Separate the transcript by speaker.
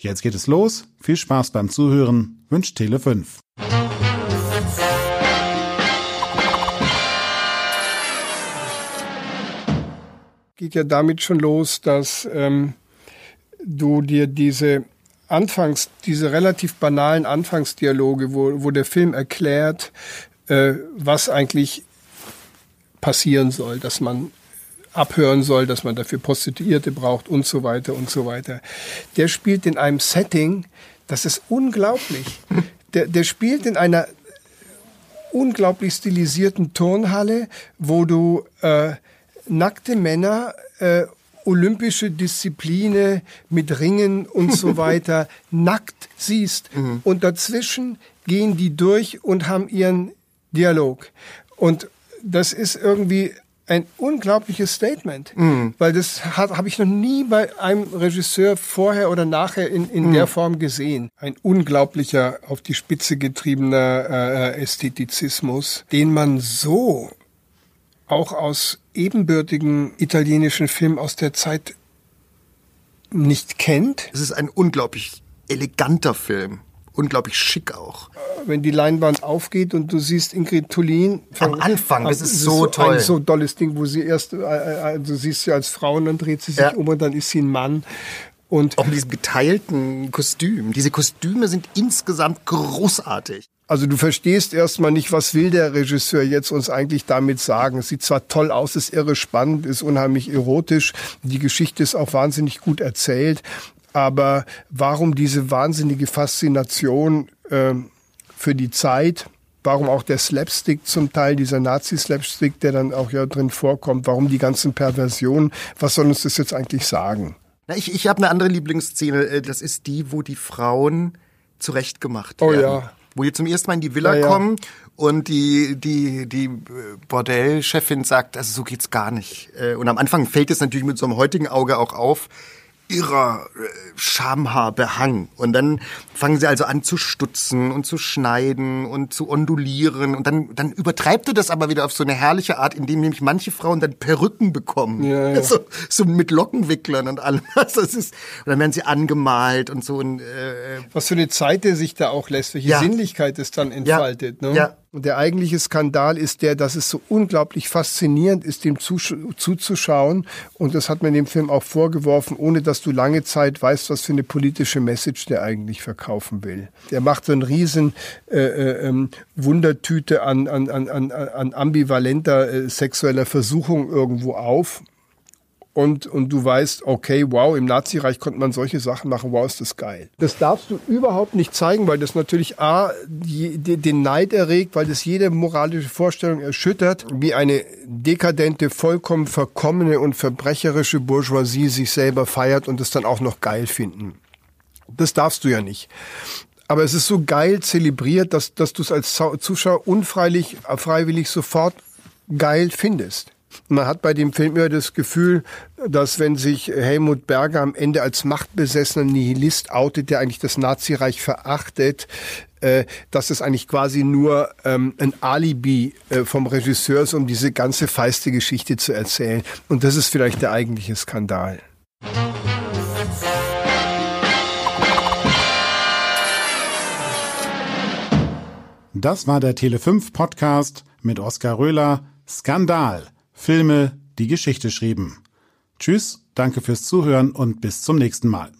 Speaker 1: Jetzt geht es los. Viel Spaß beim Zuhören. Wünscht Tele5.
Speaker 2: Geht ja damit schon los, dass ähm, du dir diese Anfangs, diese relativ banalen Anfangsdialoge, wo, wo der Film erklärt, äh, was eigentlich passieren soll, dass man abhören soll, dass man dafür Prostituierte braucht und so weiter und so weiter. Der spielt in einem Setting, das ist unglaublich. Der, der spielt in einer unglaublich stilisierten Turnhalle, wo du äh, nackte Männer, äh, olympische Disziplinen mit Ringen und so weiter nackt siehst. Mhm. Und dazwischen gehen die durch und haben ihren Dialog. Und das ist irgendwie ein unglaubliches Statement, mm. weil das habe ich noch nie bei einem Regisseur vorher oder nachher in, in mm. der Form gesehen. Ein unglaublicher, auf die Spitze getriebener äh, Ästhetizismus, den man so auch aus ebenbürtigen italienischen Filmen aus der Zeit nicht kennt.
Speaker 3: Es ist ein unglaublich eleganter Film unglaublich schick auch.
Speaker 2: Wenn die Leinwand aufgeht und du siehst Ingrid Tullin.
Speaker 3: Am Anfang, das ist so das ist toll.
Speaker 2: Ein so dolles Ding, wo sie erst, äh, äh, du siehst sie als Frau und dann dreht sie sich ja. um und dann ist sie ein Mann.
Speaker 3: Und auch mit diesem geteilten Kostüm. Diese Kostüme sind insgesamt großartig.
Speaker 2: Also du verstehst erstmal nicht, was will der Regisseur jetzt uns eigentlich damit sagen. Es sieht zwar toll aus, ist irre spannend, ist unheimlich erotisch, die Geschichte ist auch wahnsinnig gut erzählt, aber warum diese wahnsinnige Faszination äh, für die Zeit? Warum auch der Slapstick zum Teil, dieser Nazi-Slapstick, der dann auch ja drin vorkommt? Warum die ganzen Perversionen? Was soll uns das jetzt eigentlich sagen?
Speaker 3: Na, ich ich habe eine andere Lieblingsszene. Äh, das ist die, wo die Frauen zurechtgemacht werden.
Speaker 2: Oh ja.
Speaker 3: Wo die zum ersten Mal in die Villa ja, ja. kommen und die, die, die Bordellchefin sagt, also so geht's gar nicht. Äh, und am Anfang fällt es natürlich mit so einem heutigen Auge auch auf, irrer äh, Schamhaarbehang. Und dann fangen sie also an zu stutzen und zu schneiden und zu ondulieren. Und dann, dann übertreibt er das aber wieder auf so eine herrliche Art, indem nämlich manche Frauen dann Perücken bekommen. Ja, ja. So, so mit Lockenwicklern und allem. Also das ist, und dann werden sie angemalt und so. Und, äh,
Speaker 2: Was für eine Zeit der sich da auch lässt, welche ja. Sinnlichkeit es dann entfaltet.
Speaker 3: Ne? ja.
Speaker 2: Und der eigentliche Skandal ist der, dass es so unglaublich faszinierend ist, dem zuzuschauen. Und das hat man dem Film auch vorgeworfen, ohne dass du lange Zeit weißt, was für eine politische Message der eigentlich verkaufen will. Der macht so einen riesen äh, äh, ähm, Wundertüte an, an, an, an ambivalenter äh, sexueller Versuchung irgendwo auf und, und du weißt, okay, wow, im Nazireich konnte man solche Sachen machen, wow, ist das geil. Das darfst du überhaupt nicht zeigen, weil das natürlich A, die, die, den Neid erregt, weil das jede moralische Vorstellung erschüttert, wie eine dekadente, vollkommen verkommene und verbrecherische Bourgeoisie sich selber feiert und es dann auch noch geil finden. Das darfst du ja nicht. Aber es ist so geil zelebriert, dass, dass du es als Zuschauer unfreiwillig freiwillig sofort geil findest. Man hat bei dem Film immer das Gefühl, dass wenn sich Helmut Berger am Ende als machtbesessener Nihilist outet, der eigentlich das Nazireich verachtet, äh, dass es eigentlich quasi nur ähm, ein Alibi äh, vom Regisseur ist, um diese ganze feiste Geschichte zu erzählen. Und das ist vielleicht der eigentliche Skandal.
Speaker 1: Das war der Tele5 Podcast mit Oskar Röhler. Skandal Filme, die Geschichte schrieben. Tschüss, danke fürs Zuhören und bis zum nächsten Mal.